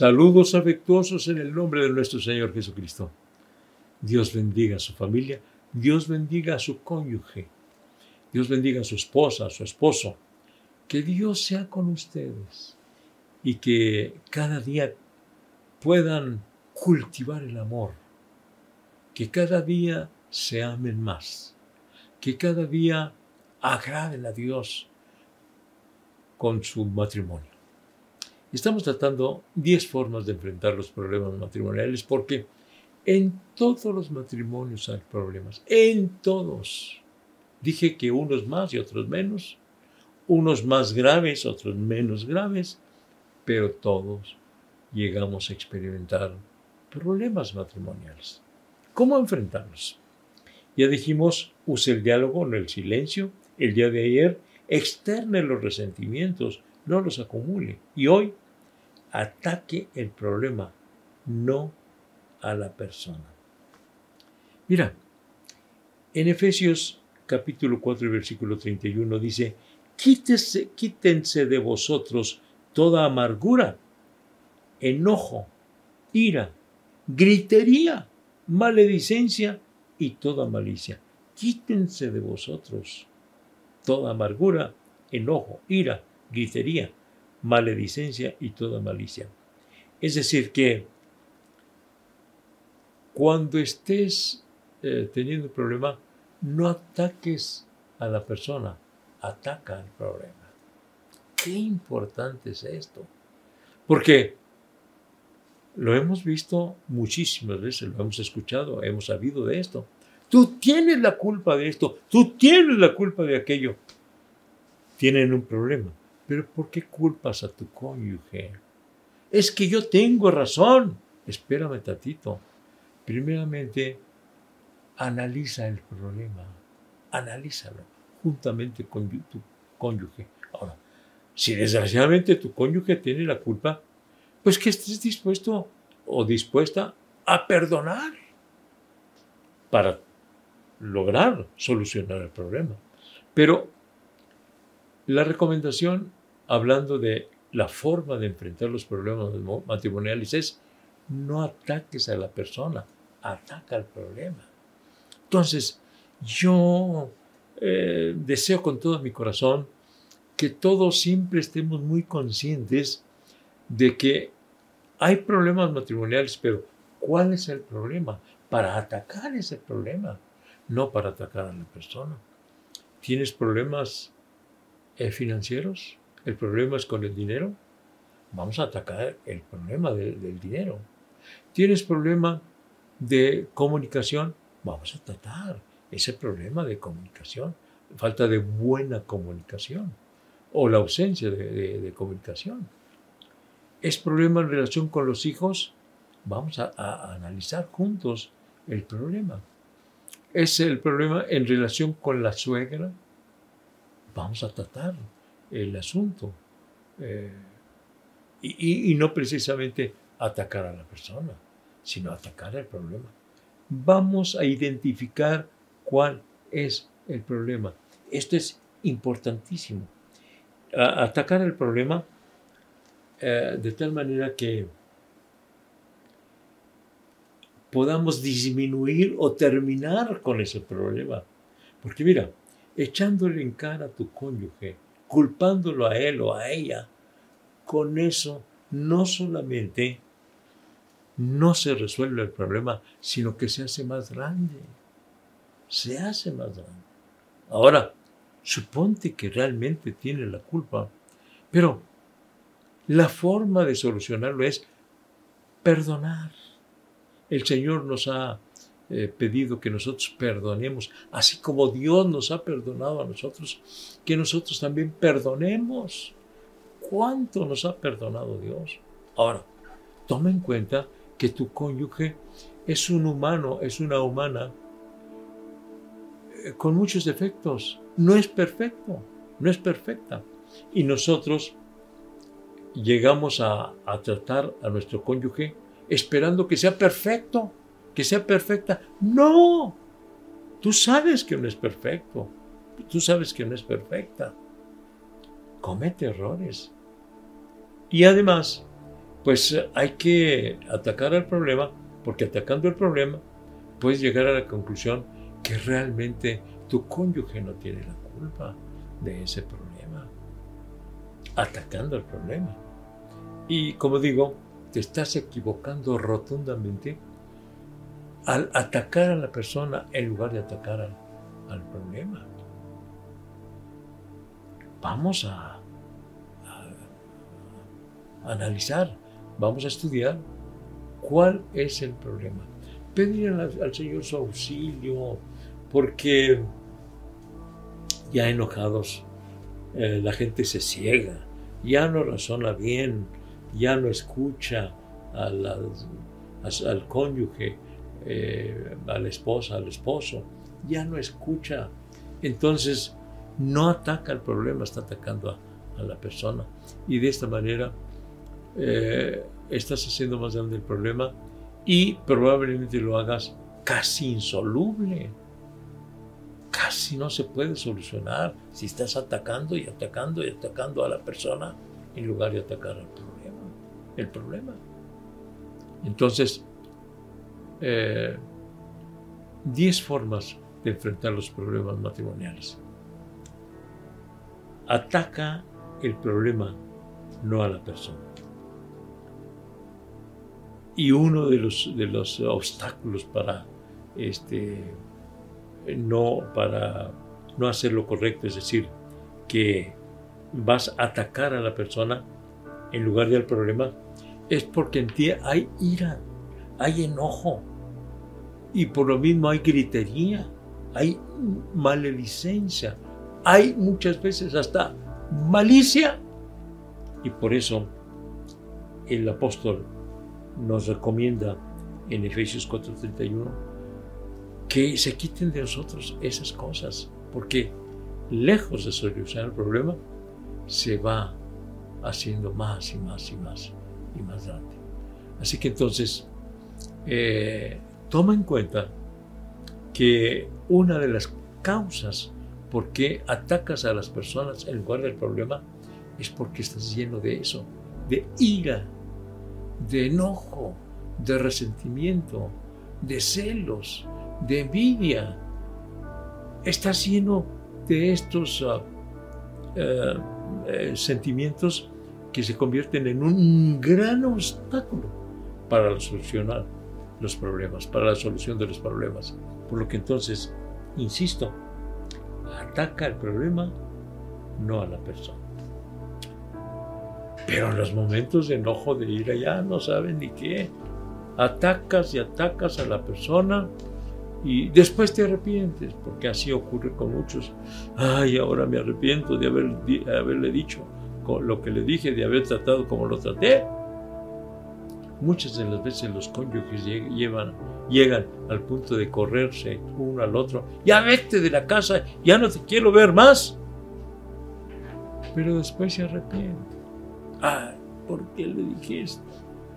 Saludos afectuosos en el nombre de nuestro Señor Jesucristo. Dios bendiga a su familia, Dios bendiga a su cónyuge, Dios bendiga a su esposa, a su esposo. Que Dios sea con ustedes y que cada día puedan cultivar el amor, que cada día se amen más, que cada día agraden a Dios con su matrimonio. Estamos tratando 10 formas de enfrentar los problemas matrimoniales porque en todos los matrimonios hay problemas, en todos. Dije que unos más y otros menos, unos más graves, otros menos graves, pero todos llegamos a experimentar problemas matrimoniales. ¿Cómo enfrentarlos? Ya dijimos, use el diálogo, no el silencio. El día de ayer, externe los resentimientos, no los acumule. Y hoy, ataque el problema, no a la persona. Mira, en Efesios capítulo 4 versículo 31 dice, Quítese, quítense de vosotros toda amargura, enojo, ira, gritería, maledicencia y toda malicia. Quítense de vosotros toda amargura, enojo, ira, gritería, maledicencia y toda malicia. Es decir, que cuando estés eh, teniendo un problema, no ataques a la persona, ataca al problema. Qué importante es esto. Porque lo hemos visto muchísimas veces, lo hemos escuchado, hemos sabido de esto. Tú tienes la culpa de esto, tú tienes la culpa de aquello. Tienen un problema. Pero ¿por qué culpas a tu cónyuge? Es que yo tengo razón. Espérame, tatito. Primeramente, analiza el problema. Analízalo juntamente con tu cónyuge. Ahora, si desgraciadamente tu cónyuge tiene la culpa, pues que estés dispuesto o dispuesta a perdonar para lograr solucionar el problema. Pero la recomendación hablando de la forma de enfrentar los problemas matrimoniales es no ataques a la persona, ataca al problema. Entonces, yo eh, deseo con todo mi corazón que todos siempre estemos muy conscientes de que hay problemas matrimoniales, pero ¿cuál es el problema? Para atacar ese problema, no para atacar a la persona. ¿Tienes problemas eh, financieros? ¿El problema es con el dinero? Vamos a atacar el problema del dinero. ¿Tienes problema de comunicación? Vamos a tratar ese problema de comunicación, falta de buena comunicación o la ausencia de, comunicación. ¿Es problema en relación con los hijos? Vamos a, a analizar juntos el problema. ¿Es el problema en relación con la suegra? Vamos a tratar el asunto. Eh, y, no precisamente atacar a la persona, sino atacar el problema. Vamos a identificar cuál es el problema. Esto es importantísimo. atacar el problema eh, de tal manera que podamos disminuir o terminar con ese problema. Porque mira, echándole en cara a tu cónyuge, culpándolo a él o a ella, con eso no solamente no se resuelve el problema, sino que se hace más grande. Se hace más grande. Ahora, suponte que realmente tiene la culpa, pero la forma de solucionarlo es perdonar. El Señor nos ha eh, pedido que nosotros perdonemos, así como Dios nos ha perdonado a nosotros, que nosotros también perdonemos. ¿Cuánto nos ha perdonado Dios? Ahora, toma en cuenta que tu cónyuge es un humano, es una humana eh, con muchos defectos. No es perfecto, no es perfecta. Y nosotros llegamos a, a tratar a nuestro cónyuge esperando que sea perfecto que sea perfecta. No, tú sabes que no es perfecto. Tú sabes que no es perfecta. Comete errores. Y además, pues hay que atacar al problema, porque atacando el problema puedes llegar a la conclusión que realmente tu cónyuge no tiene la culpa de ese problema. Atacando el problema. Y como digo, te estás equivocando rotundamente al atacar a la persona en lugar de atacar al, problema. Vamos a, analizar, vamos a estudiar cuál es el problema. Pedir al, Señor su auxilio, porque ya enojados eh, la gente se ciega, ya no razona bien, ya no escucha al cónyuge, eh, a la esposa, al esposo, ya no escucha. Entonces, no ataca el problema, está atacando a, la persona. Y de esta manera, eh, estás haciendo más grande el problema y probablemente lo hagas casi insoluble. Casi no se puede solucionar si estás atacando y atacando y atacando a la persona en lugar de atacar al problema. El problema. Entonces, 10 eh, formas de enfrentar los problemas matrimoniales. Ataca el problema, no a la persona. Y uno de los, de los obstáculos para, este, no, para no hacer lo correcto, es decir, que vas a atacar a la persona en lugar del problema, es porque en ti hay ira, hay enojo, y por lo mismo hay gritería, hay maledicencia, hay muchas veces hasta malicia. Y por eso el apóstol nos recomienda en Efesios 4:31 que se quiten de nosotros esas cosas, porque lejos de solucionar el problema, se va haciendo más y más y más y más grande. Así que entonces, eh, toma en cuenta que una de las causas por qué atacas a las personas en lugar del problema es porque estás lleno de eso, de ira, de enojo, de resentimiento, de celos, de envidia. Estás lleno de estos ah, eh, sentimientos que se convierten en un gran obstáculo para solucionar los problemas, para la solución de los problemas. Por lo que entonces, insisto, ataca el problema, no a la persona. Pero en los momentos de enojo, de ira, ya no saben ni qué. Atacas y atacas a la persona y después te arrepientes, porque así ocurre con muchos. Ay, ahora me arrepiento de, haber, de haberle dicho lo que le dije, de haber tratado como lo traté. Muchas de las veces los cónyuges llevan, llegan al punto de correrse uno al otro. Ya vete de la casa, ya no te quiero ver más. Pero después se arrepiente. Ay, ¿por qué le dije esto?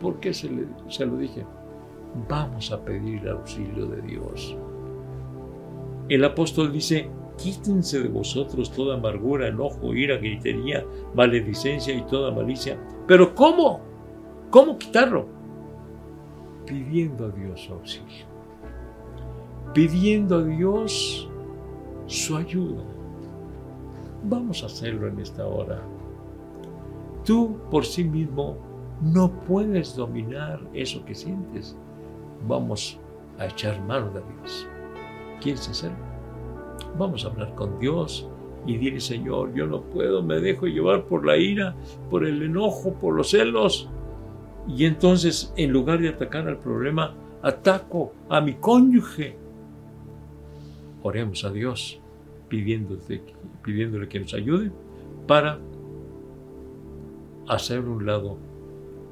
¿Por qué se, le, se lo dije? Vamos a pedir el auxilio de Dios. El apóstol dice, quítense de vosotros toda amargura, enojo, ira, gritería, maledicencia y toda malicia. Pero ¿cómo? ¿Cómo quitarlo? Pidiendo a Dios auxilio. Pidiendo a Dios su ayuda. Vamos a hacerlo en esta hora. Tú por sí mismo no puedes dominar eso que sientes. Vamos a echar mano de Dios. ¿Quieres hacerlo? Vamos a hablar con Dios y dile, Señor, yo no puedo, me dejo llevar por la ira, por el enojo, por los celos. Y entonces, en lugar de atacar al problema, ataco a mi cónyuge. Oremos a Dios pidiéndole, que nos ayude para hacer un lado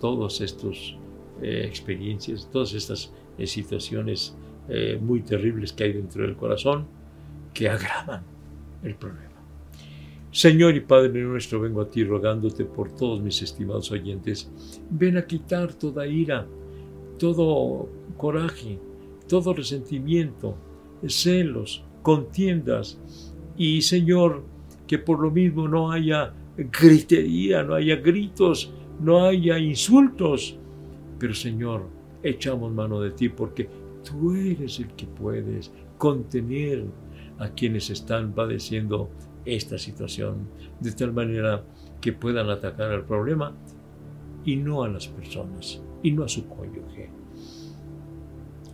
todas estas eh, experiencias, todas estas eh, situaciones eh, muy terribles que hay dentro del corazón que agravan el problema. Señor y Padre nuestro, vengo a ti rogándote por todos mis estimados oyentes. Ven a quitar toda ira, todo coraje, todo resentimiento, celos, contiendas. Y Señor, que por lo mismo no haya gritería, no haya gritos, no haya insultos. Pero Señor, echamos mano de ti porque tú eres el que puedes contener a quienes están padeciendo esta situación, de tal manera que puedan atacar al problema y no a las personas, y no a su cónyuge.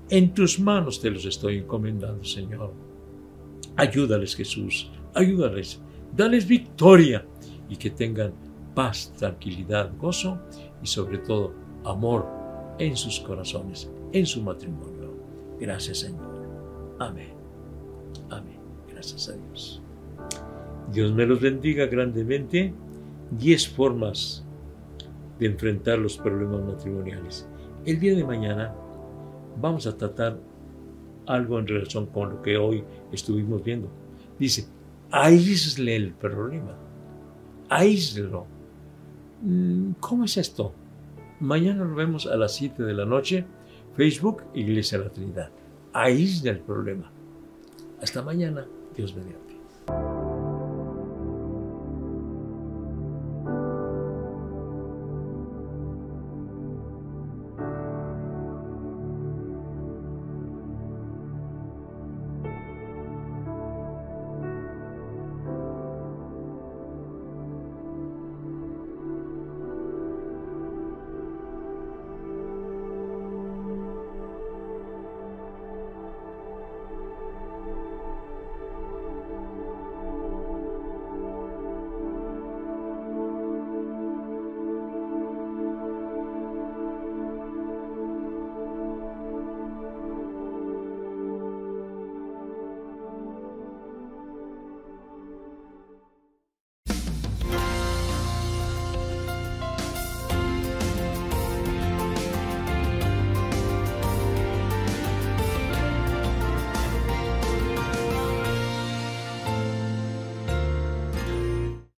En tus manos te los estoy encomendando, Señor. Ayúdales, Jesús, ayúdales, dales victoria y que tengan paz, tranquilidad, gozo y sobre todo amor en sus corazones, en su matrimonio. Gracias, Señor. Amén. Amén. Gracias a Dios. Dios me los bendiga grandemente. Diez formas de enfrentar los problemas matrimoniales. El día de mañana vamos a tratar algo en relación con lo que hoy estuvimos viendo. Dice, aísle el problema, aíslelo. Mm, ¿Cómo es esto? Mañana lo vemos a las 7 de la noche, Facebook, Iglesia de la Trinidad. Aísle el problema. Hasta mañana, Dios mediante.